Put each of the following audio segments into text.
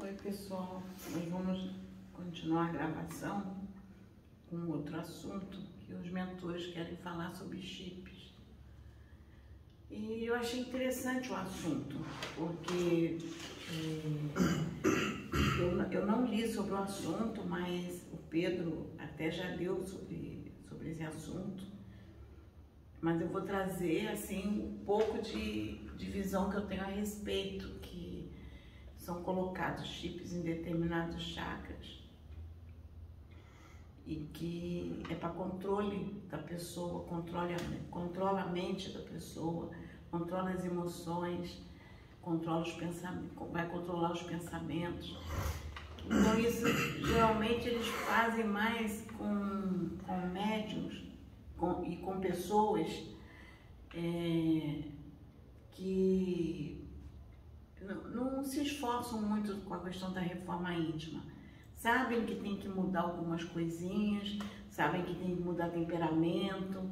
Oi, pessoal. Nós vamos continuar a gravação com outro assunto que os mentores querem falar sobre chips. E eu achei interessante o assunto, porque é, eu, eu não li sobre o assunto, mas o Pedro até já leu sobre, sobre esse assunto. Mas eu vou trazer assim um pouco de, de visão que eu tenho a respeito, que são colocados chips em determinados chakras e que é para controle da pessoa, controle, controla a mente da pessoa, controla as emoções, controla os pensamentos, vai controlar os pensamentos. Então isso geralmente eles fazem mais com, com médiums com, e com pessoas é, que não, não se esforçam muito com a questão da reforma íntima sabem que tem que mudar algumas coisinhas, sabem que tem que mudar temperamento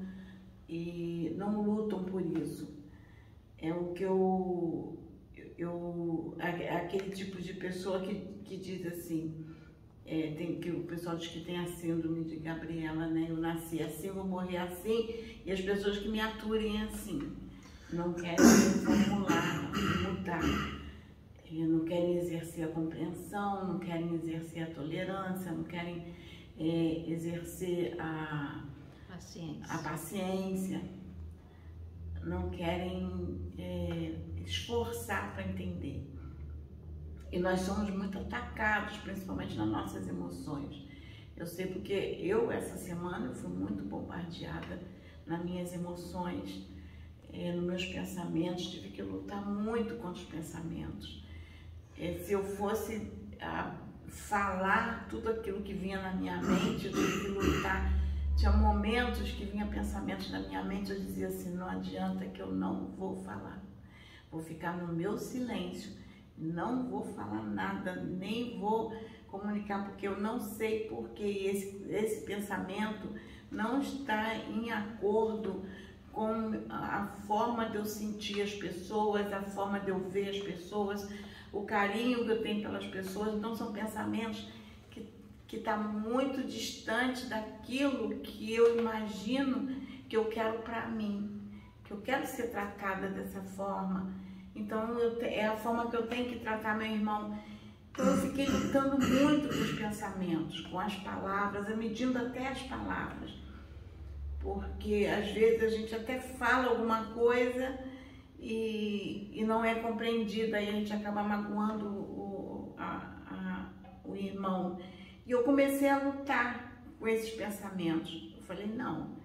e não lutam por isso. É o que eu, eu aquele tipo de pessoa que, que diz assim, é, tem que o pessoal diz que tem a síndrome de Gabriela, né? Eu nasci assim, vou morrer assim, e as pessoas que me aturem assim, não querem formular, mudar não querem exercer a compreensão, não querem exercer a tolerância, não querem é, exercer a paciência. a paciência, não querem é, esforçar para entender. E nós somos muito atacados, principalmente nas nossas emoções. Eu sei porque eu, essa semana, eu fui muito bombardeada nas minhas emoções, é, nos meus pensamentos, tive que lutar muito contra os pensamentos se eu fosse falar tudo aquilo que vinha na minha mente, eu tinha que lutar. Tinha momentos que vinha pensamentos na minha mente, eu dizia assim, não adianta que eu não vou falar. Vou ficar no meu silêncio, não vou falar nada, nem vou comunicar, porque eu não sei porque esse, esse pensamento não está em acordo com a forma de eu sentir as pessoas, a forma de eu ver as pessoas, o carinho que eu tenho pelas pessoas. Então, são pensamentos que está muito distante daquilo que eu imagino que eu quero para mim, que eu quero ser tratada dessa forma. Então, eu, é a forma que eu tenho que tratar meu irmão. Então, eu fiquei lutando muito com os pensamentos, com as palavras, eu medindo até as palavras. Porque às vezes a gente até fala alguma coisa e, e não é compreendida e a gente acaba magoando o, a, a, o irmão. E eu comecei a lutar com esses pensamentos. Eu falei, não,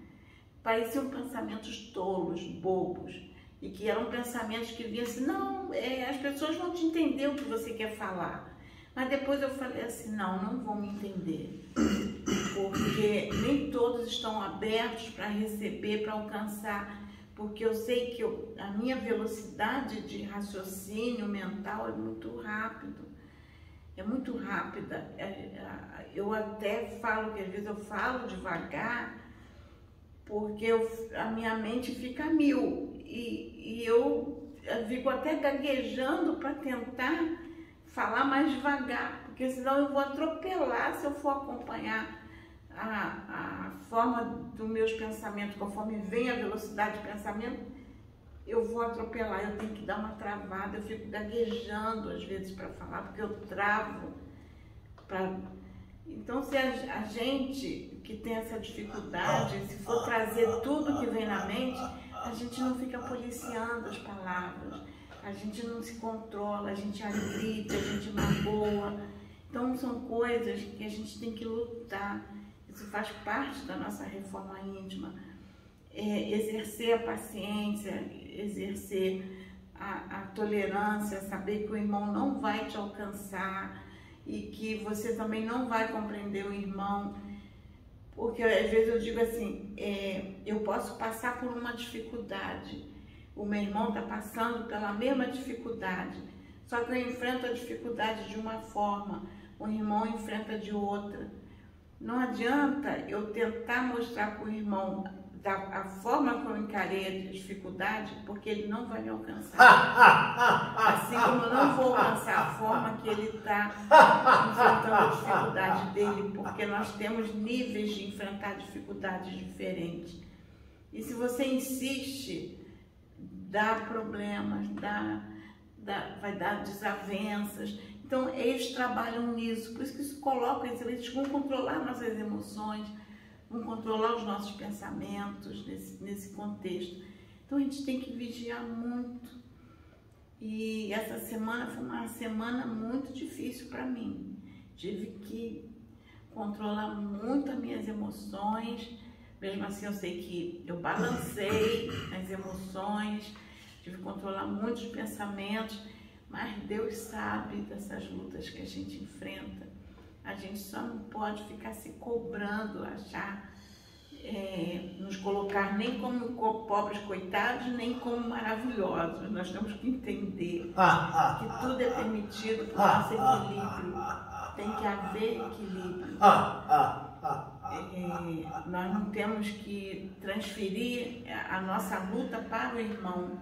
pareciam pensamentos tolos, bobos, e que eram pensamentos que vinham assim, não, é, as pessoas vão te entender o que você quer falar. Mas depois eu falei assim, não, não vão me entender, porque nem todos estão abertos para receber, para alcançar porque eu sei que eu, a minha velocidade de raciocínio mental é muito rápido, é muito rápida. É, é, eu até falo que às vezes eu falo devagar, porque eu, a minha mente fica mil e, e eu, eu fico até gaguejando para tentar falar mais devagar, porque senão eu vou atropelar se eu for acompanhar a, a forma dos meus pensamentos, conforme vem a velocidade de pensamento, eu vou atropelar, eu tenho que dar uma travada, eu fico gaguejando às vezes para falar, porque eu travo. Pra... Então, se a, a, gente que tem essa dificuldade, se for trazer tudo que vem na mente, a gente não fica policiando as palavras, a gente não se controla, a gente agride, a gente magoa. Então, são coisas que a gente tem que lutar. Isso faz parte da nossa reforma íntima. É, exercer a paciência, exercer a, a tolerância, saber que o irmão não vai te alcançar e que você também não vai compreender o irmão. Porque às vezes eu digo assim, é, eu posso passar por uma dificuldade, o meu irmão está passando pela mesma dificuldade, só que eu enfrento a dificuldade de uma forma, o irmão enfrenta de outra. Não adianta eu tentar mostrar para o irmão da a forma como eu encarei a dificuldade, porque ele não vai me alcançar. assim como eu não vou alcançar a forma que ele está enfrentando a dificuldade dele, porque nós temos níveis de enfrentar dificuldades diferentes. E se você insiste, dá problemas, dá, dá, vai dar desavenças. Então, eles trabalham nisso, por isso que isso coloca, eles vão controlar nossas emoções, vão controlar os nossos pensamentos nesse, nesse contexto. Então a gente tem que vigiar muito. E essa semana foi uma semana muito difícil para mim. Tive que controlar muito as minhas emoções. Mesmo assim, eu sei que eu balancei as emoções, tive que controlar muitos pensamentos, mas Deus sabe dessas lutas que a gente enfrenta. A gente só não pode ficar se cobrando, achar, é, nos colocar nem como pobres coitados, nem como maravilhosos. Nós temos que entender que tudo é permitido para o nosso equilíbrio. Tem que haver equilíbrio. É, nós não temos que transferir a nossa luta para o irmão,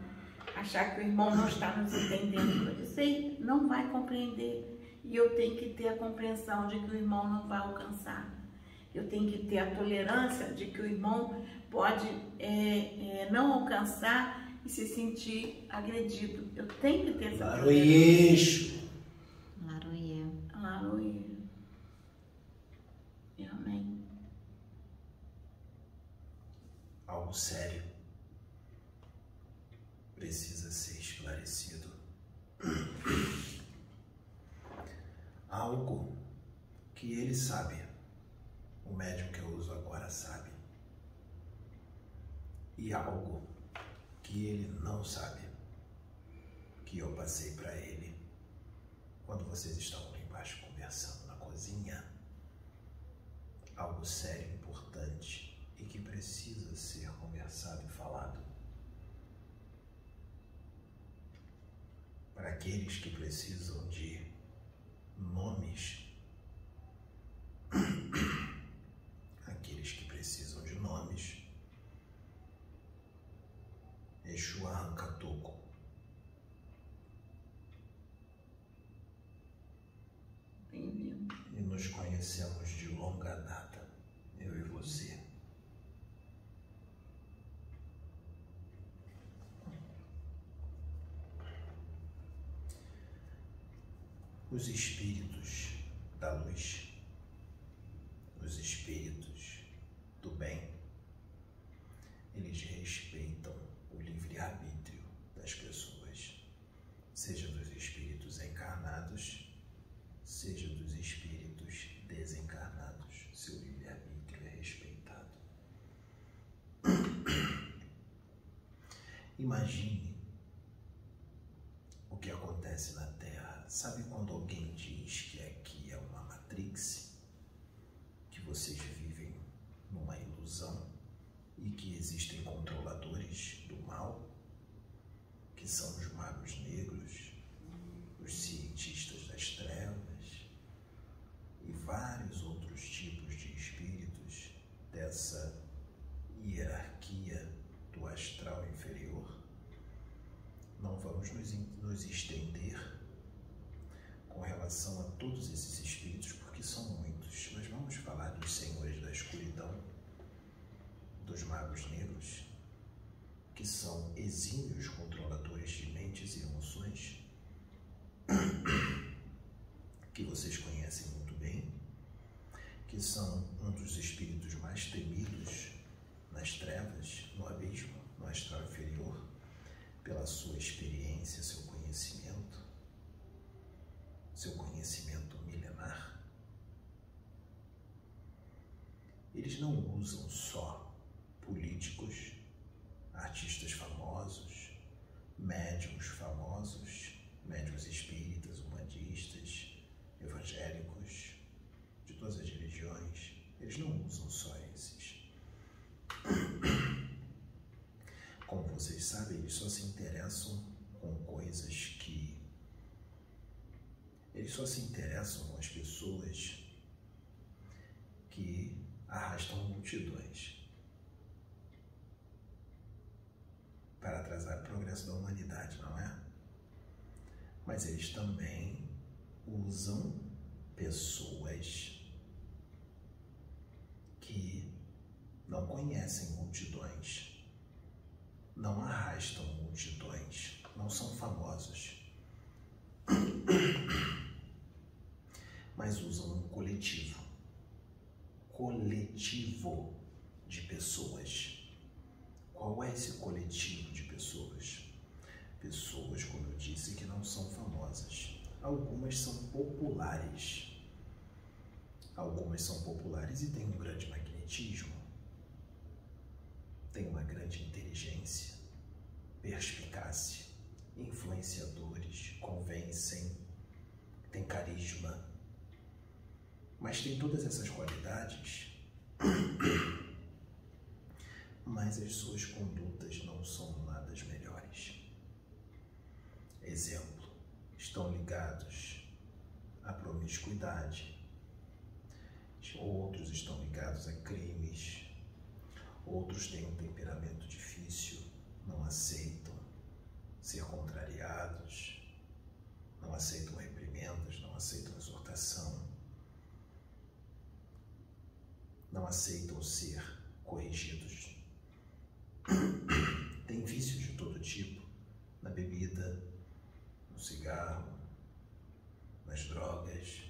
achar que o irmão não está nos entendendo. Aí não vai compreender e eu tenho que ter a compreensão de que o irmão não vai alcançar. Eu tenho que ter a tolerância de que o irmão pode é, é, não alcançar e se sentir agredido. Eu tenho que ter essa Laroyeixo. Laroie. Laroie. Amém. Algo sério precisa ser esclarecido algo que ele sabe, o médium que eu uso agora sabe, e algo que ele não sabe, que eu passei para ele quando vocês estavam lá embaixo conversando na cozinha. Algo sério, importante e que precisa ser conversado e falado. Para aqueles que precisam de nomes. Aqueles que precisam de nomes. Exu arranca toco. Bem-vindo. E nos conhecemos de longa data, eu e você. Os espíritos da luz, os espíritos do bem, eles respeitam o livre-arbítrio das pessoas, seja dos espíritos encarnados, seja dos espíritos desencarnados. Seu livre-arbítrio é respeitado. Imagine o que acontece na Sabe quando alguém diz que aqui é uma matrix? Que vocês vivem numa ilusão e que existem controladores do mal? Que são os magos negros, os cientistas das trevas e vários outros tipos de espíritos dessa hierarquia do astral inferior? Não vamos nos, nos estender com relação a todos esses espíritos, porque são muitos. Nós vamos falar dos senhores da escuridão, dos magos negros, que são exímios controladores de mentes e emoções, que vocês conhecem muito bem, que são um dos espíritos mais temidos nas trevas, no abismo, no astral inferior, pela sua experiência, seu conhecimento seu conhecimento milenar. Eles não usam só políticos, artistas famosos, médiums famosos, médiums espíritas, humanistas, evangélicos, de todas as religiões. Eles não usam só esses. Como vocês sabem, eles só se interessam com coisas que eles só se interessam com as pessoas que arrastam multidões. para atrasar o progresso da humanidade, não é? Mas eles também usam pessoas que não conhecem multidões, não arrastam multidões, não são famosos, mas usam um coletivo coletivo de pessoas. Qual é esse coletivo de pessoas? Pessoas, como eu disse, que não são famosas. Algumas são populares. Algumas são populares e têm um grande magnetismo, têm uma grande inteligência, perspicácia, influenciadores, convencem, têm carisma. Mas tem todas essas qualidades. Mas as suas condutas não são nada melhores. Exemplo, estão ligados à promiscuidade, outros estão ligados a crimes, outros têm um temperamento difícil, não aceitam ser contrariados, não aceitam reprimendas, não aceitam exortação, não aceitam ser corrigidos tem vícios de todo tipo, na bebida, no cigarro, nas drogas.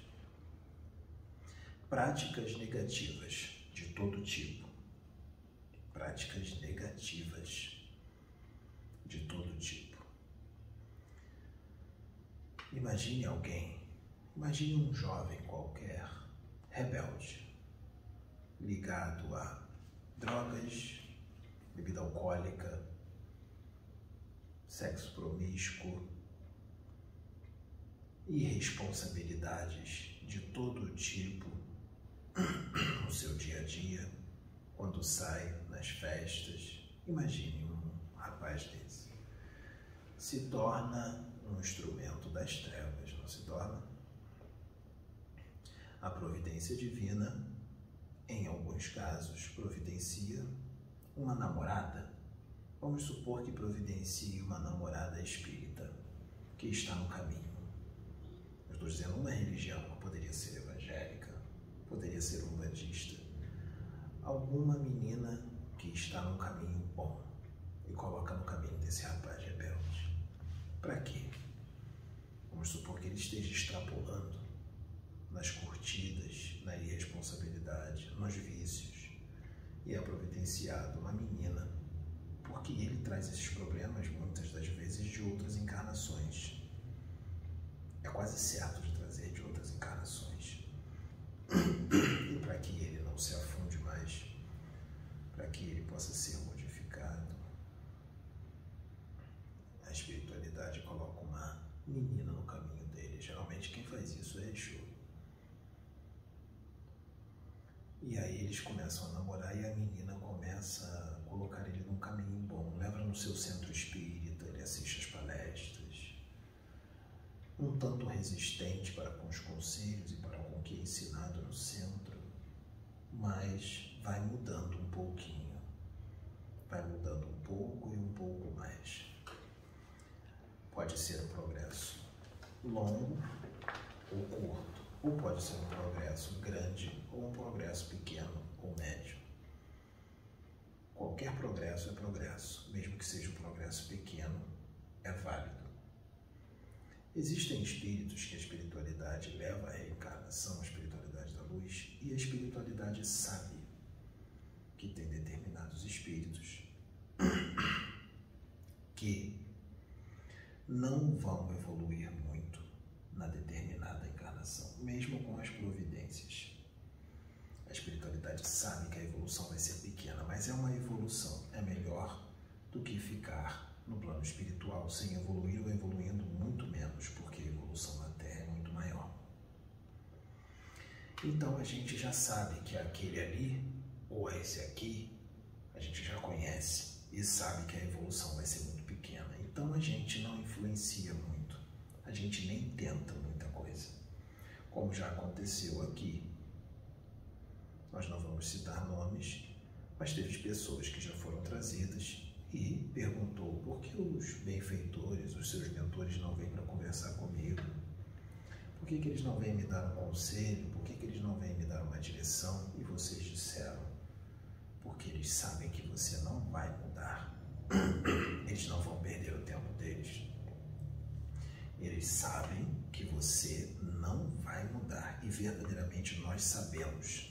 Práticas negativas de todo tipo. Práticas negativas de todo tipo. Imagine alguém, imagine um jovem qualquer, rebelde, ligado a drogas, bebida alcoólica, sexo promíscuo, irresponsabilidades de todo tipo no seu dia a dia, quando sai nas festas. Imagine um rapaz desse. Se torna um instrumento das trevas, não se torna? A providência divina, em alguns casos, providencia uma namorada, vamos supor que providencie uma namorada espírita que está no caminho. Eu estou dizendo uma religião, poderia ser evangélica, poderia ser umbandista. Alguma menina que está no caminho bom e coloca no caminho desse rapaz rebelde. Para quê? Vamos supor que ele esteja extrapolando nas curtidas, na irresponsabilidade, nos vícios e é providenciado uma menina, porque ele traz esses problemas muitas das vezes de outras encarnações. É quase certo de trazer de outras encarnações. E para que ele não se afunde mais, para que ele possa ser modificado, a espiritualidade coloca uma menina no caminho dele. Geralmente quem faz isso é Exu. E aí eles começam a menina começa a colocar ele num caminho bom, leva no seu centro espírita, ele assiste as palestras, um tanto resistente para com os conselhos e para com o que é ensinado no centro, mas vai mudando um pouquinho, vai mudando um pouco e um pouco mais. Pode ser um progresso longo ou curto ou pode ser um progresso grande ou um progresso pequeno ou médio. Qualquer progresso é progresso, mesmo que seja um progresso pequeno, é válido. Existem espíritos que a espiritualidade leva à reencarnação, a espiritualidade da luz, e a espiritualidade sabe que tem determinados espíritos que não vão evoluir muito na determinada mesmo com as providências. A espiritualidade sabe que a evolução vai ser pequena, mas é uma evolução. É melhor do que ficar no plano espiritual sem evoluir ou evoluindo muito menos, porque a evolução na Terra é muito maior. Então a gente já sabe que aquele ali ou esse aqui, a gente já conhece e sabe que a evolução vai ser muito pequena. Então a gente não influencia muito, a gente nem tenta muita coisa como já aconteceu aqui. Nós não vamos citar nomes, mas teve pessoas que já foram trazidas e perguntou por que os benfeitores, os seus mentores, não vêm para conversar comigo. Por que, que eles não vêm me dar um conselho? Por que, que eles não vêm me dar uma direção? E vocês disseram, porque eles sabem que você não vai mudar. Eles não vão perder o tempo deles. Eles sabem que você não vai mudar. E verdadeiramente nós sabemos.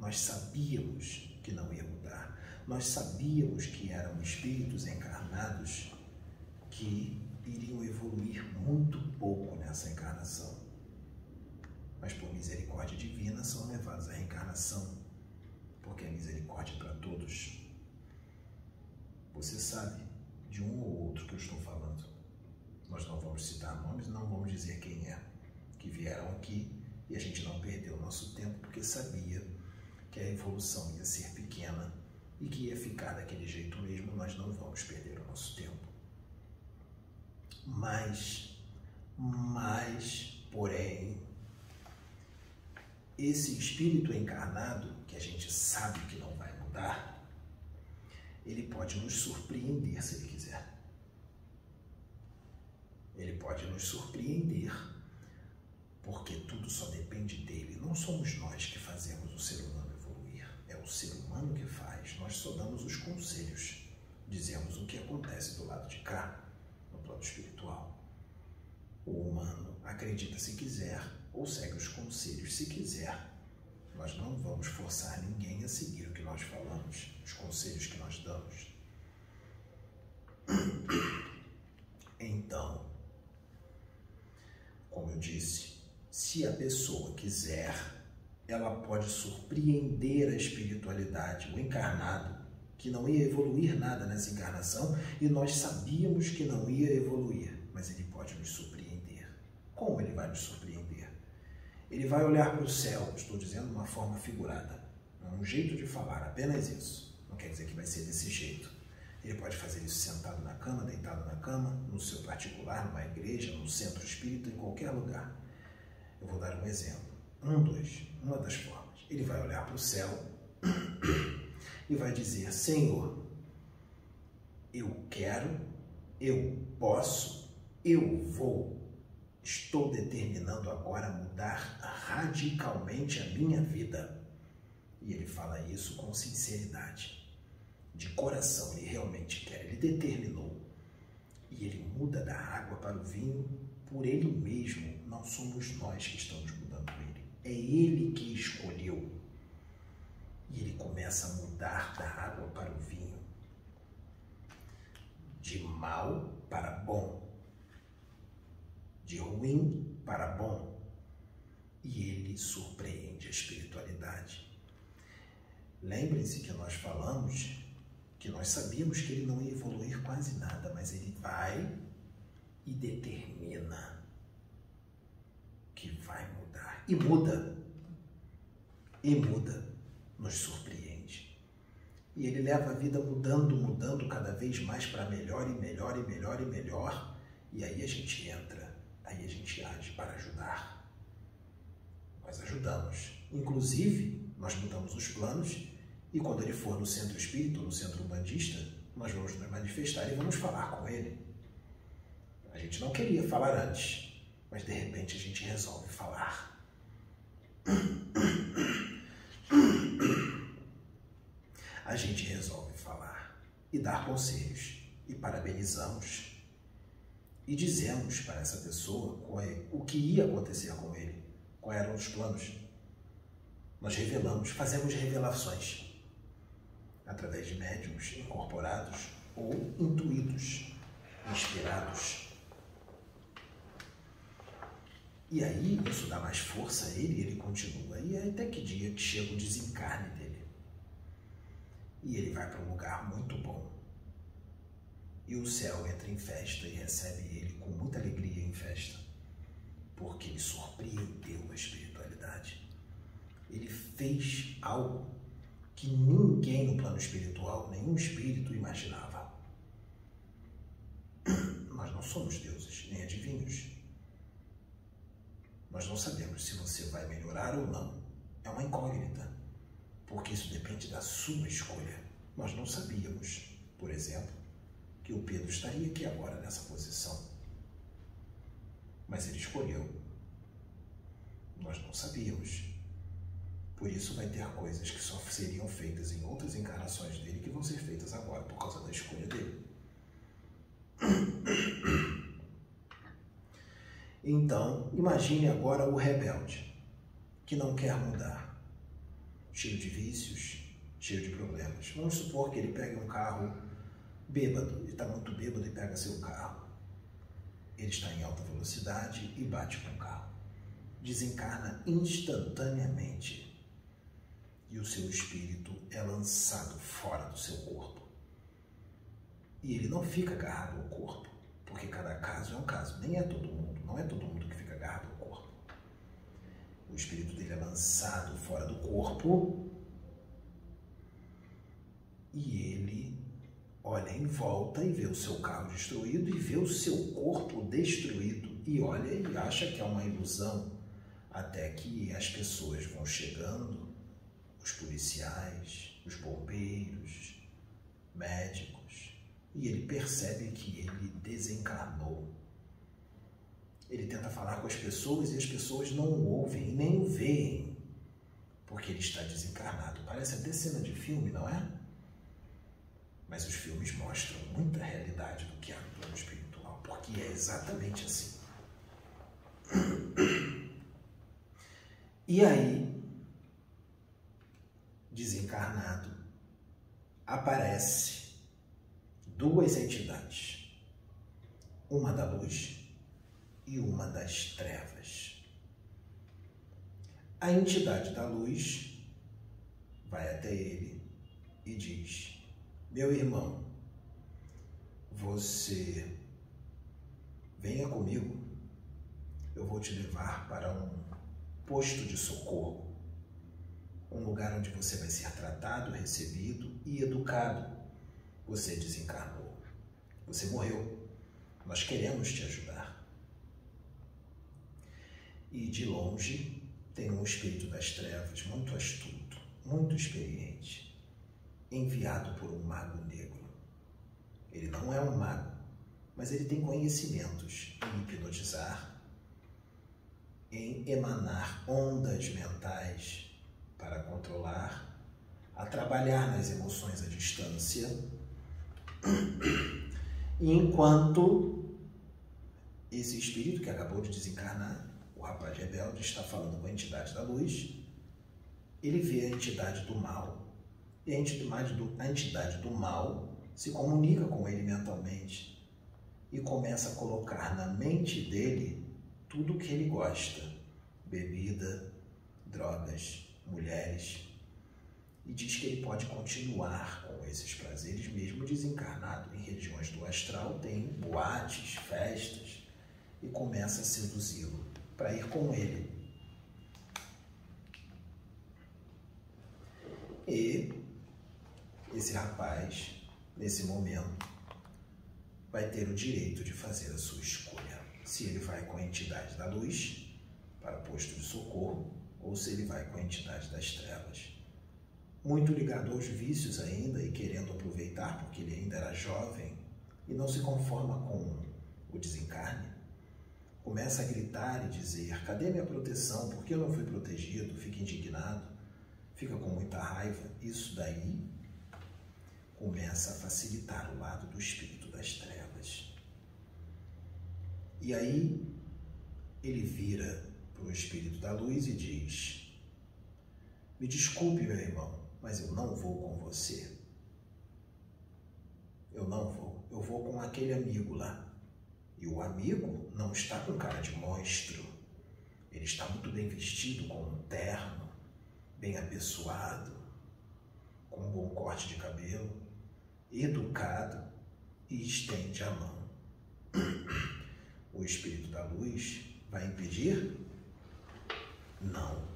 Nós sabíamos que não ia mudar. Nós sabíamos que eram espíritos encarnados que iriam evoluir muito pouco nessa encarnação. Mas por misericórdia divina são levados à reencarnação, porque é misericórdia para todos. Você sabe de um ou outro que eu estou falando. Nós não vamos citar nomes, não vamos dizer quem é, que vieram aqui e a gente não perdeu o nosso tempo porque sabia que a evolução ia ser pequena e que ia ficar daquele jeito mesmo, nós não vamos perder o nosso tempo. Mas, mas, porém, esse espírito encarnado, que a gente sabe que não vai mudar, ele pode nos surpreender se ele quiser. Ele pode nos surpreender, porque tudo só depende dele. Não somos nós que fazemos o ser humano o ser humano que faz. Nós só damos os conselhos, dizemos o que acontece do lado de cá, no plano espiritual. O humano acredita se quiser ou segue os conselhos se quiser. Nós não vamos forçar ninguém a seguir o que nós falamos, os conselhos que nós damos. Então, como eu disse, se a pessoa quiser, ela pode surpreender a espiritualidade, o encarnado, que não ia evoluir nada nessa encarnação e nós sabíamos que não ia evoluir, mas ele pode nos surpreender. Como ele vai nos surpreender? Ele vai olhar para o céu, estou dizendo de uma forma figurada, é um jeito de falar, apenas isso. Não quer dizer que vai ser desse jeito. Ele pode fazer isso sentado na cama, deitado na cama, no seu particular, numa igreja, no centro espírita, em qualquer lugar. Eu vou dar um exemplo. Um, dois, uma das formas. Ele vai olhar para o céu e vai dizer: Senhor, eu quero, eu posso, eu vou. Estou determinando agora mudar radicalmente a minha vida. E ele fala isso com sinceridade de coração ele realmente quer, ele determinou e ele muda da água para o vinho por ele mesmo, não somos nós que estamos é ele que escolheu. E ele começa a mudar da água para o vinho, de mal para bom, de ruim para bom, e ele surpreende a espiritualidade. Lembrem-se que nós falamos que nós sabíamos que ele não ia evoluir quase nada, mas ele vai e determina que vai mudar. E muda. E muda. Nos surpreende. E ele leva a vida mudando, mudando cada vez mais para melhor e melhor e melhor e melhor. E aí a gente entra, aí a gente age para ajudar. Nós ajudamos. Inclusive, nós mudamos os planos e quando ele for no centro espírita, no centro bandista, nós vamos nos manifestar e vamos falar com ele. A gente não queria falar antes, mas de repente a gente resolve falar. A gente resolve falar e dar conselhos e parabenizamos e dizemos para essa pessoa é, o que ia acontecer com ele, quais eram os planos. Nós revelamos, fazemos revelações através de médiums incorporados ou intuídos, inspirados. E aí isso dá mais força a ele e ele continua. E até que dia que chega o desencarne dele. E ele vai para um lugar muito bom. E o céu entra em festa e recebe ele com muita alegria em festa. Porque ele surpreendeu a espiritualidade. Ele fez algo que ninguém no plano espiritual, nenhum espírito imaginava. Nós não somos deuses, nem adivinhos. Nós não sabemos se você vai melhorar ou não. É uma incógnita, porque isso depende da sua escolha. Nós não sabíamos, por exemplo, que o Pedro estaria aqui agora nessa posição. Mas ele escolheu. Nós não sabíamos. Por isso vai ter coisas que só seriam feitas em outras encarnações dele que vão ser feitas agora por causa da escolha dele. Então, imagine agora o rebelde, que não quer mudar, cheio de vícios, cheio de problemas. Vamos supor que ele pegue um carro bêbado, ele está muito bêbado e pega seu carro. Ele está em alta velocidade e bate com o carro. Desencarna instantaneamente. E o seu espírito é lançado fora do seu corpo. E ele não fica agarrado ao corpo, porque cada caso é um caso. Nem é todo mundo, não é todo mundo que fica agarrado ao corpo. O espírito dele é lançado fora do corpo e ele olha em volta e vê o seu carro destruído e vê o seu corpo destruído e olha e acha que é uma ilusão até que as pessoas vão chegando, os policiais, os bombeiros, médicos, e ele percebe que ele desencarnou. Ele tenta falar com as pessoas e as pessoas não o ouvem nem o veem, porque ele está desencarnado. Parece até cena de filme, não é? Mas os filmes mostram muita realidade do que há no plano espiritual, porque é exatamente assim. E aí, desencarnado, aparece duas entidades, uma da luz e uma das trevas. A entidade da luz vai até ele e diz: meu irmão, você venha comigo, eu vou te levar para um posto de socorro, um lugar onde você vai ser tratado, recebido e educado. Você desencarnou, você morreu, nós queremos te ajudar. E de longe tem um espírito das trevas muito astuto, muito experiente enviado por um mago negro. Ele não é um mago, mas ele tem conhecimentos em hipnotizar, em emanar ondas mentais para controlar, a trabalhar nas emoções à distância. E enquanto esse espírito que acabou de desencarnar, o rapaz rebelde, está falando com a entidade da luz, ele vê a entidade do mal e a entidade do, a entidade do mal se comunica com ele mentalmente e começa a colocar na mente dele tudo o que ele gosta: bebida, drogas, mulheres. E diz que ele pode continuar com esses prazeres mesmo desencarnado. Em regiões do astral tem boates, festas e começa a seduzi-lo para ir com ele. E esse rapaz, nesse momento, vai ter o direito de fazer a sua escolha. Se ele vai com a entidade da luz para posto de socorro ou se ele vai com a entidade das trevas. Muito ligado aos vícios ainda e querendo aproveitar porque ele ainda era jovem e não se conforma com o desencarne, começa a gritar e dizer: Cadê minha proteção? Por que eu não fui protegido? Fica indignado, fica com muita raiva. Isso daí começa a facilitar o lado do espírito das trevas. E aí ele vira para o espírito da luz e diz: Me desculpe, meu irmão, mas eu não vou com você. Eu não vou. Eu vou com aquele amigo lá. E o amigo não está com cara de monstro. Ele está muito bem vestido, com um terno, bem apessoado, com um bom corte de cabelo educado e estende a mão. O espírito da luz vai impedir? Não.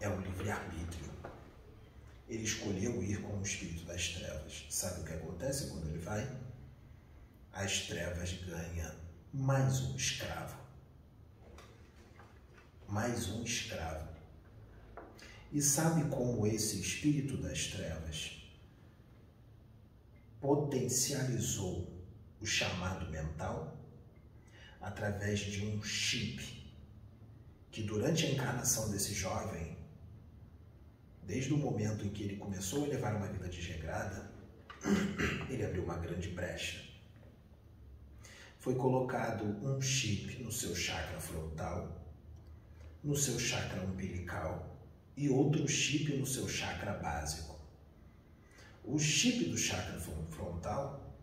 É o livre-arbítrio. Ele escolheu ir com o espírito das trevas. Sabe o que acontece quando ele vai? As trevas ganham mais um escravo. Mais um escravo. E sabe como esse espírito das trevas potencializou o chamado mental através de um chip que durante a encarnação desse jovem, desde o momento em que ele começou a levar uma vida desregrada, ele abriu uma grande brecha. Foi colocado um chip no seu chakra frontal, no seu chakra umbilical e outro chip no seu chakra básico. O chip do chakra frontal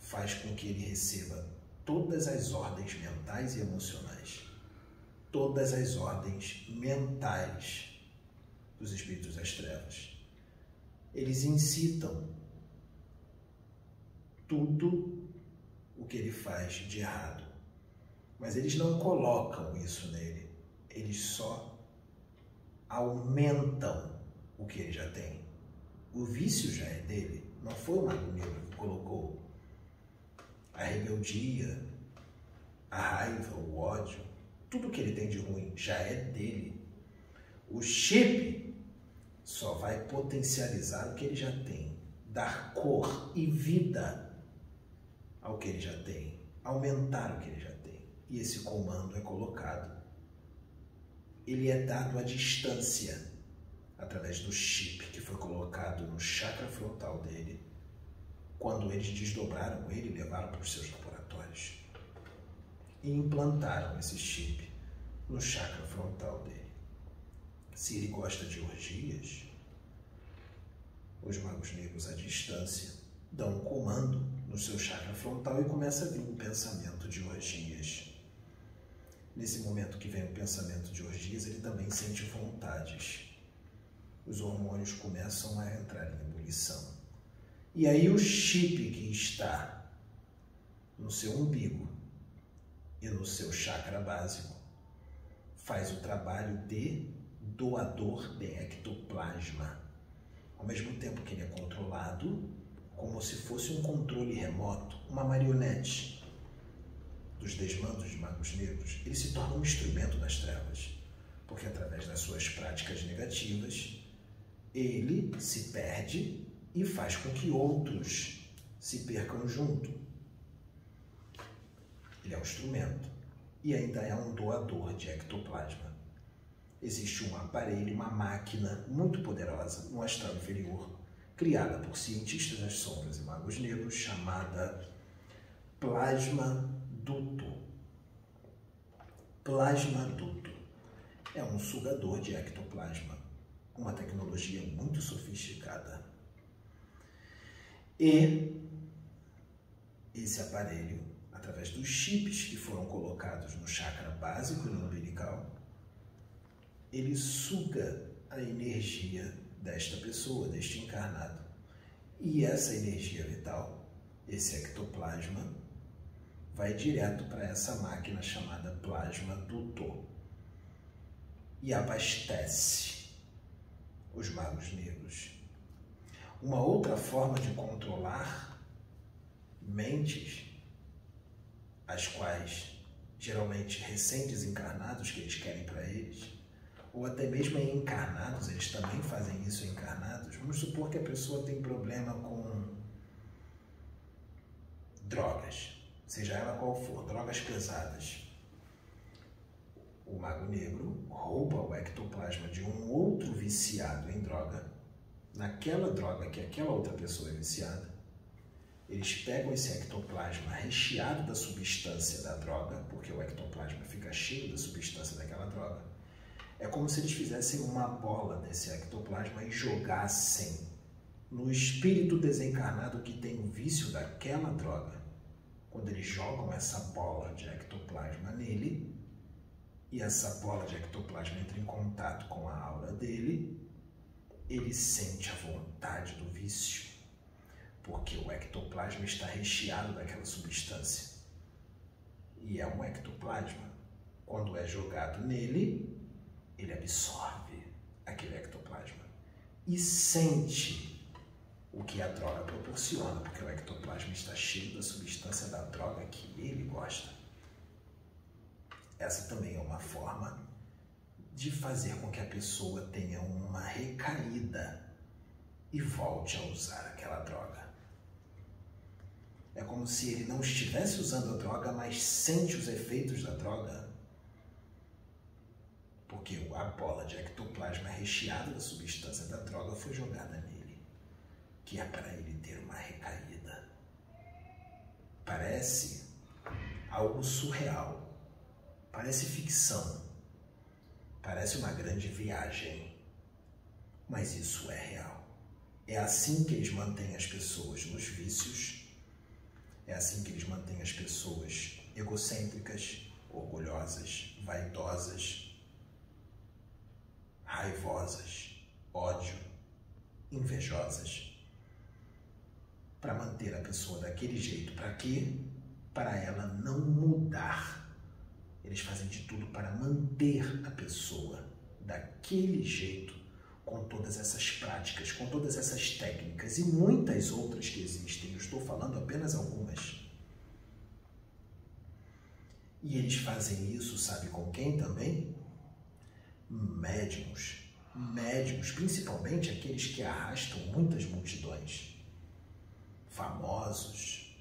faz com que ele receba todas as ordens mentais e emocionais, todas as ordens mentais dos espíritos das trevas. Eles incitam tudo o que ele faz de errado, mas eles não colocam isso nele, eles só aumentam o que ele já tem. O vício já é dele, não foi o Mago Negro que colocou a rebeldia, a raiva, o ódio, tudo que ele tem de ruim já é dele. O chip só vai potencializar o que ele já tem, dar cor e vida ao que ele já tem, aumentar o que ele já tem. E esse comando é colocado. Ele é dado à distância através do chip que foi colocado no chakra frontal dele quando eles desdobraram ele e levaram para os seus laboratórios e implantaram esse chip no chakra frontal dele. Se ele gosta de orgias, os magos negros à distância dão um comando no seu chakra frontal e começa a vir um pensamento de orgias. Nesse momento que vem o pensamento de orgias, ele também sente vontades. Os hormônios começam a entrar em ebulição. E aí o chip que está no seu umbigo e no seu chakra básico faz o trabalho de doador de ectoplasma. Ao mesmo tempo que ele é controlado, como se fosse um controle remoto, uma marionete dos desmandos de magos negros, ele se torna um instrumento das trevas, porque através das suas práticas negativas, ele se perde e faz com que outros se percam junto. Ele é um instrumento e ainda é um doador de ectoplasma. Existe um aparelho, uma máquina muito poderosa no astral inferior, criada por cientistas das sombras e magos negros, chamada plasma duto. Plasma duto é um sugador de ectoplasma, uma tecnologia muito sofisticada e esse aparelho, através dos chips que foram colocados no chakra básico e no umbilical, ele suga a energia desta pessoa, deste encarnado. E essa energia vital, esse ectoplasma, vai direto para essa máquina chamada plasma dutor e abastece os magos negros uma outra forma de controlar mentes, as quais geralmente recém-desencarnados que eles querem para eles, ou até mesmo em encarnados, eles também fazem isso encarnados. Vamos supor que a pessoa tem problema com drogas, seja ela qual for, drogas pesadas. O mago negro rouba o ectoplasma de um outro viciado em droga naquela droga que aquela outra pessoa é viciada, eles pegam esse ectoplasma recheado da substância da droga, porque o ectoplasma fica cheio da substância daquela droga. É como se eles fizessem uma bola desse ectoplasma e jogassem no espírito desencarnado que tem o vício daquela droga. Quando eles jogam essa bola de ectoplasma nele, e essa bola de ectoplasma entra em contato com a aura dele, ele sente a vontade do vício, porque o ectoplasma está recheado daquela substância. E é um ectoplasma. Quando é jogado nele, ele absorve aquele ectoplasma e sente o que a droga proporciona, porque o ectoplasma está cheio da substância da droga que ele gosta. Essa também é uma forma de fazer com que a pessoa tenha uma recaída e volte a usar aquela droga. É como se ele não estivesse usando a droga, mas sente os efeitos da droga. Porque a bola de ectoplasma recheada da substância da droga foi jogada nele, que é para ele ter uma recaída. Parece algo surreal, parece ficção, parece uma grande viagem, mas isso é real. É assim que eles mantêm as pessoas nos vícios é assim que eles mantêm as pessoas egocêntricas, orgulhosas, vaidosas, raivosas, ódio, invejosas. Para manter a pessoa daquele jeito. Para quê? Para ela não mudar. Eles fazem de tudo para manter a pessoa daquele jeito com todas essas práticas, com todas essas técnicas e muitas outras que existem. Eu estou falando apenas algumas. E eles fazem isso, sabe com quem também? Médiums. Médiums, principalmente aqueles que arrastam muitas multidões. Famosos,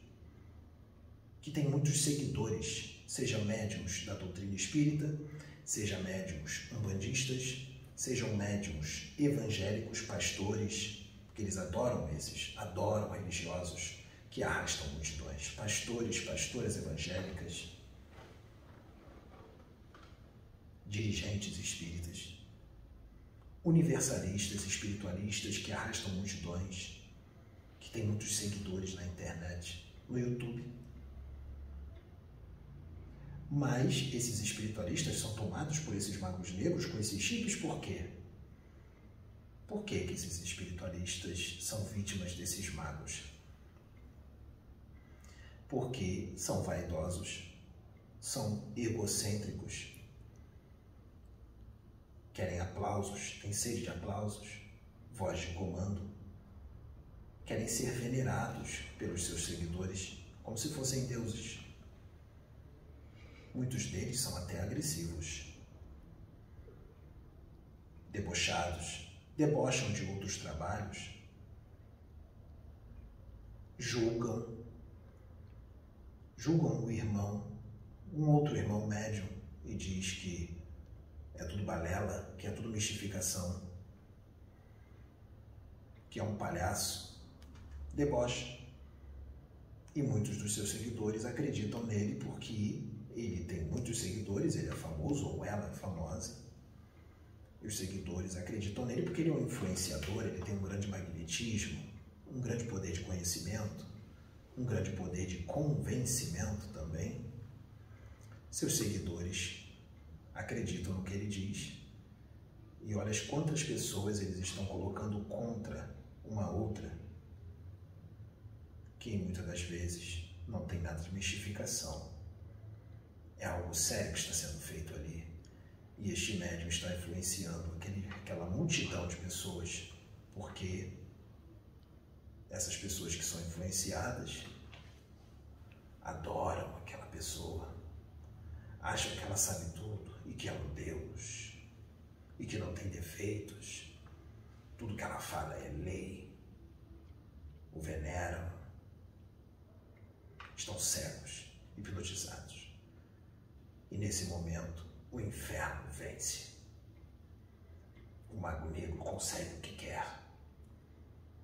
que têm muitos seguidores, seja médiums da doutrina espírita, seja médiums umbandistas, sejam médiums evangélicos, pastores, que eles adoram esses, adoram religiosos que arrastam multidões, pastores, pastoras evangélicas, dirigentes espíritas, universalistas, espiritualistas que arrastam multidões, que têm muitos seguidores na internet, no YouTube. Mas esses espiritualistas são tomados por esses magos negros com esses chips por quê? Por que, que esses espiritualistas são vítimas desses magos? Porque são vaidosos, são egocêntricos, querem aplausos, têm sede de aplausos, voz de comando, querem ser venerados pelos seus seguidores como se fossem deuses. Muitos deles são até agressivos, debochados, debocham de outros trabalhos, julgam, julgam o irmão, um outro irmão médium, e diz que é tudo balela, que é tudo mistificação, que é um palhaço, debocha. E muitos dos seus seguidores acreditam nele porque ele tem muitos seguidores, ele é famoso ou ela é famosa. E os seguidores acreditam nele porque ele é um influenciador, ele tem um grande magnetismo, um grande poder de conhecimento, um grande poder de convencimento também. Seus seguidores acreditam no que ele diz. E olha quantas pessoas eles estão colocando contra uma outra, que muitas das vezes não tem nada de mistificação é algo sério que está sendo feito ali. E este médium está influenciando aquele, aquela multidão de pessoas, porque essas pessoas que são influenciadas adoram aquela pessoa, acham que ela sabe tudo e que é um Deus e que não tem defeitos. Tudo que ela fala é lei. O veneram. Estão cegos, hipnotizados. E nesse momento, o inferno vence. O mago negro consegue o que quer.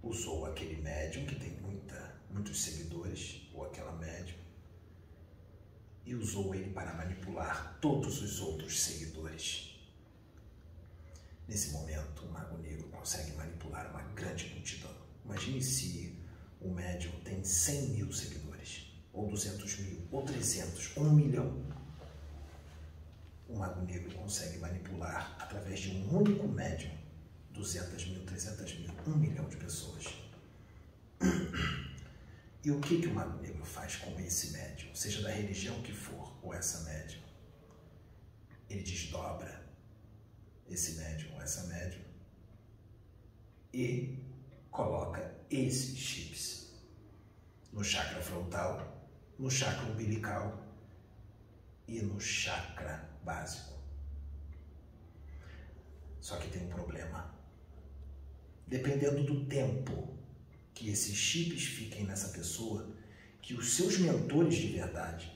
Usou aquele médium que tem muita, muitos seguidores, ou aquela médium, e usou ele para manipular todos os outros seguidores. Nesse momento, o mago negro consegue manipular uma grande multidão. Imagine se o médium tem 100 mil seguidores, ou 200 mil, ou 300, ou um milhão o mago negro consegue manipular através de um único médium 200 mil, 300 mil, 1 milhão de pessoas. E o que, que o mago negro faz com esse médium, seja da religião que for, ou essa médium? Ele desdobra esse médium ou essa médium e coloca esses chips no chakra frontal, no chakra umbilical e no chakra básico. Só que tem um problema. Dependendo do tempo que esses chips fiquem nessa pessoa, que os seus mentores de verdade,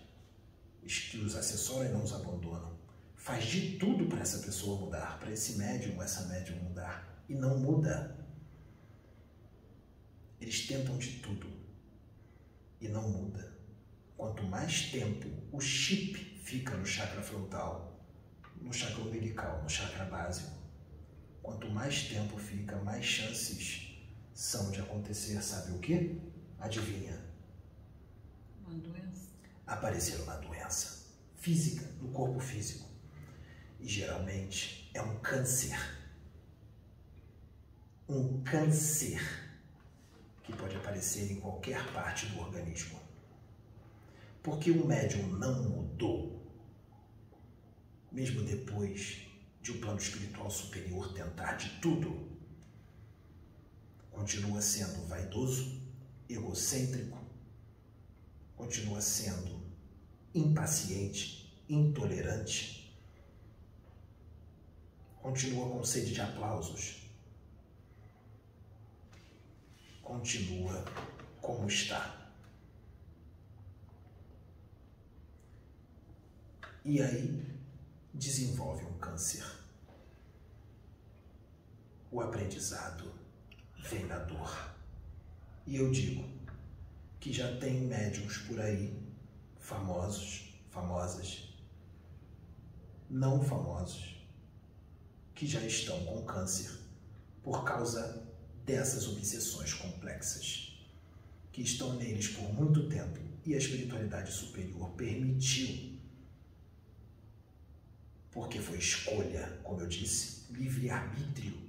os que os assessoram e não os abandonam, faz de tudo para essa pessoa mudar, para esse médium essa médium mudar, e não muda. Eles tentam de tudo e não muda. Quanto mais tempo o chip fica no chakra frontal, no chakra umbilical, no chakra básico, quanto mais tempo fica, mais chances são de acontecer, sabe o que? Adivinha? Uma doença. Aparecer uma doença física, no corpo físico. E geralmente é um câncer. Um câncer que pode aparecer em qualquer parte do organismo. Porque o médium não mudou, mesmo depois de o um plano espiritual superior tentar de tudo. Continua sendo vaidoso, egocêntrico, continua sendo impaciente, intolerante, continua com sede de aplausos, continua como está. E aí desenvolve um câncer. O aprendizado vem da dor. E eu digo que já tem médiums por aí, famosos, famosas, não famosos, que já estão com câncer por causa dessas obsessões complexas que estão neles por muito tempo e a espiritualidade superior permitiu, porque foi escolha, como eu disse, livre-arbítrio.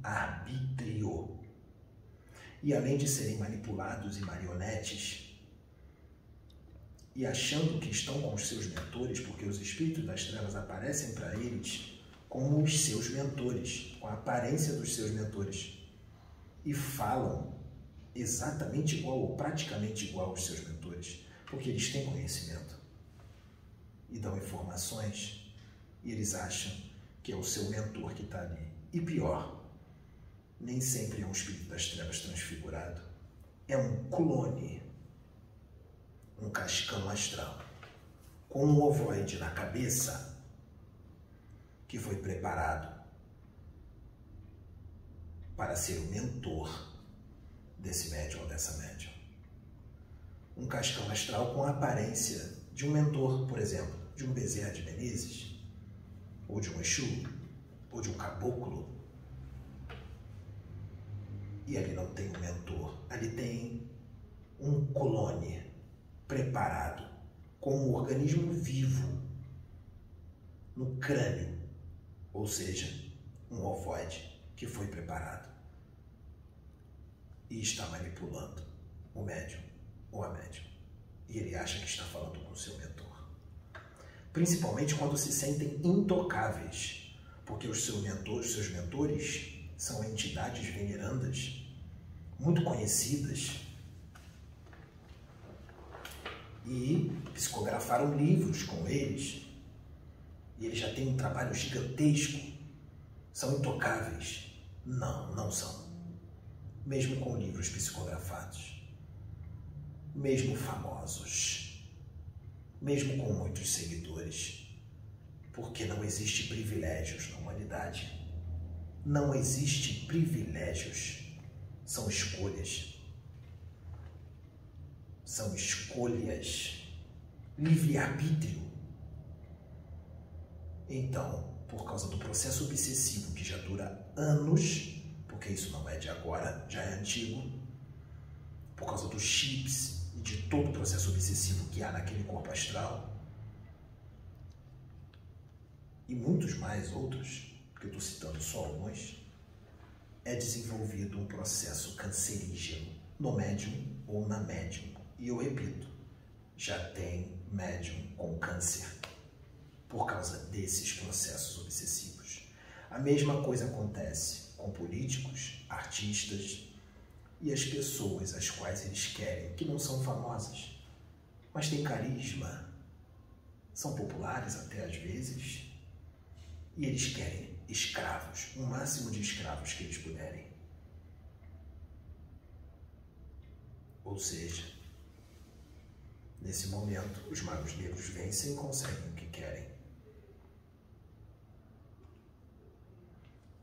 Livre-arbítrio. E além de serem manipulados e marionetes, e achando que estão com os seus mentores, porque os espíritos das trevas aparecem para eles como os seus mentores, com a aparência dos seus mentores, e falam exatamente igual ou praticamente igual aos seus mentores, porque eles têm conhecimento e dão informações e eles acham que é o seu mentor que está ali. E pior, nem sempre é um espírito das trevas transfigurado, é um clone, um cascão astral, com um ovoide na cabeça que foi preparado para ser o mentor desse médium ou dessa médium. Um cascão astral com a aparência de um mentor, por exemplo, de um Bezerra de Menezes, ou de um Exu, ou de um caboclo. E ali não tem um mentor, ali tem um clone preparado com um organismo vivo no crânio ou seja, um ovoide que foi preparado e está manipulando o médium ou a médium. E ele acha que está falando com o seu mentor. Principalmente quando se sentem intocáveis, porque os seus mentores, seus mentores são entidades venerandas, muito conhecidas, e psicografaram livros com eles e eles já têm um trabalho gigantesco, são intocáveis. Não, não são. Mesmo com livros psicografados, mesmo famosos, mesmo com muitos seguidores, porque não existe privilégios na humanidade. Não existe privilégios, são escolhas. São escolhas, livre-arbítrio então, por causa do processo obsessivo que já dura anos, porque isso não é de agora, já é antigo, por causa dos chips e de todo o processo obsessivo que há naquele corpo astral, e muitos mais outros, que eu estou citando só alguns, é desenvolvido um processo cancerígeno no médium ou na médium. E eu repito, já tem médium com câncer por causa desses processos obsessivos. A mesma coisa acontece com políticos, artistas e as pessoas às quais eles querem, que não são famosas, mas têm carisma, são populares até às vezes, e eles querem escravos, o máximo de escravos que eles puderem. Ou seja, nesse momento, os magos negros vencem e conseguem o que querem.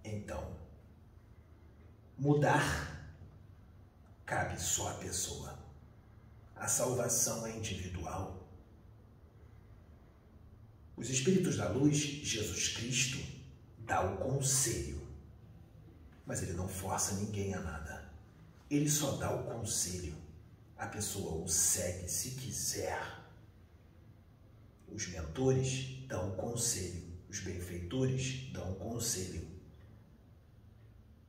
Então, mudar cabe só à pessoa. A salvação é individual. Os Espíritos da Luz, Jesus Cristo, dá o conselho, mas ele não força ninguém a nada. Ele só dá o conselho. A pessoa o segue se quiser. Os mentores dão o conselho, os benfeitores dão o conselho.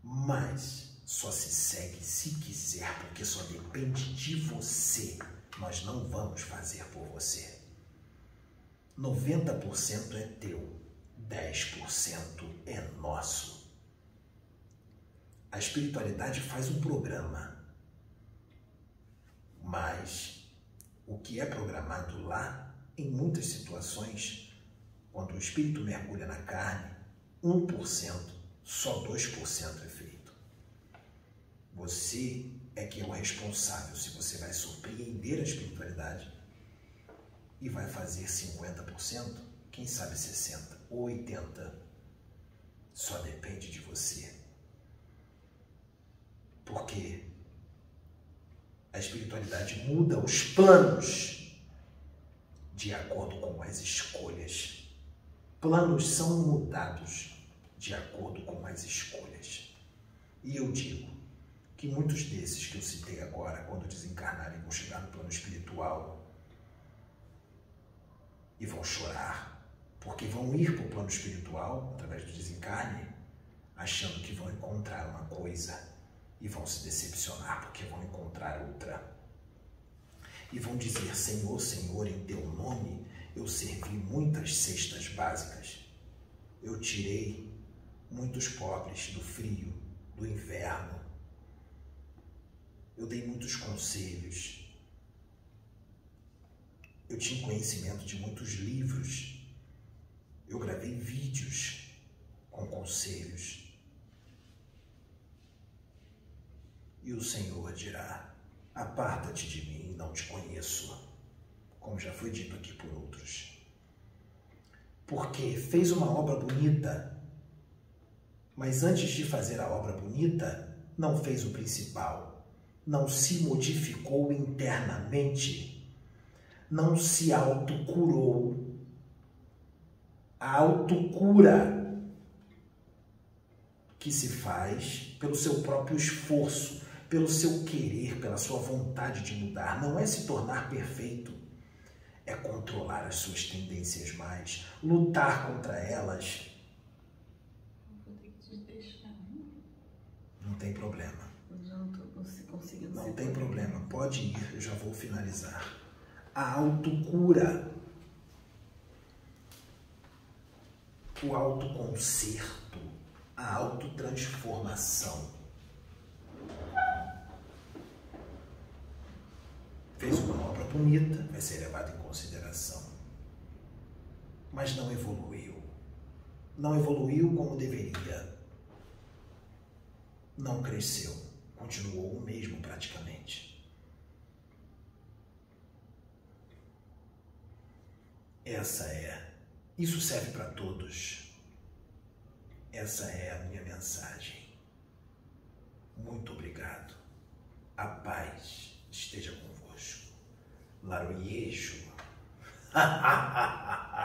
Mas só se segue se quiser, porque só depende de você. Nós não vamos fazer por você. 90% é teu, 10% é nosso. A espiritualidade faz um programa, mas o que é programado lá, em muitas situações, quando o espírito mergulha na carne, 1%, só 2% é feito. Você é que é o responsável se você vai surpreender a espiritualidade e vai fazer 50%, quem sabe 60% ou 80%. Só depende de você. Porque a espiritualidade muda os planos de acordo com as escolhas. Planos são mudados de acordo com as escolhas. E eu digo que muitos desses que eu citei agora, quando desencarnarem, vão chegar no plano espiritual e vão chorar, porque vão ir para o plano espiritual, através do desencarne, achando que vão encontrar uma coisa e vão se decepcionar porque vão encontrar outra. E vão dizer: Senhor, Senhor, em teu nome eu servi muitas cestas básicas. Eu tirei muitos pobres do frio, do inverno. Eu dei muitos conselhos. Eu tinha conhecimento de muitos livros. Eu gravei vídeos com conselhos. E o Senhor dirá: Aparta-te de mim, não te conheço, como já foi dito aqui por outros. Porque fez uma obra bonita, mas antes de fazer a obra bonita, não fez o principal, não se modificou internamente, não se autocurou. A autocura que se faz pelo seu próprio esforço, pelo seu querer, pela sua vontade de mudar. Não é se tornar perfeito, é controlar as suas tendências mais, lutar contra elas. Vou ter que te deixar. Não tem problema. Não Não tem problema, pode ir, eu já vou finalizar. A autocura, o autoconcerto, a autotransformação. Fez uma obra bonita, vai ser levado em consideração, mas não evoluiu. Não evoluiu como deveria. Não cresceu, continuou o mesmo praticamente. Essa é, isso serve para todos. Essa é a minha mensagem. Muito obrigado. A paz esteja convosco. Laroyejo.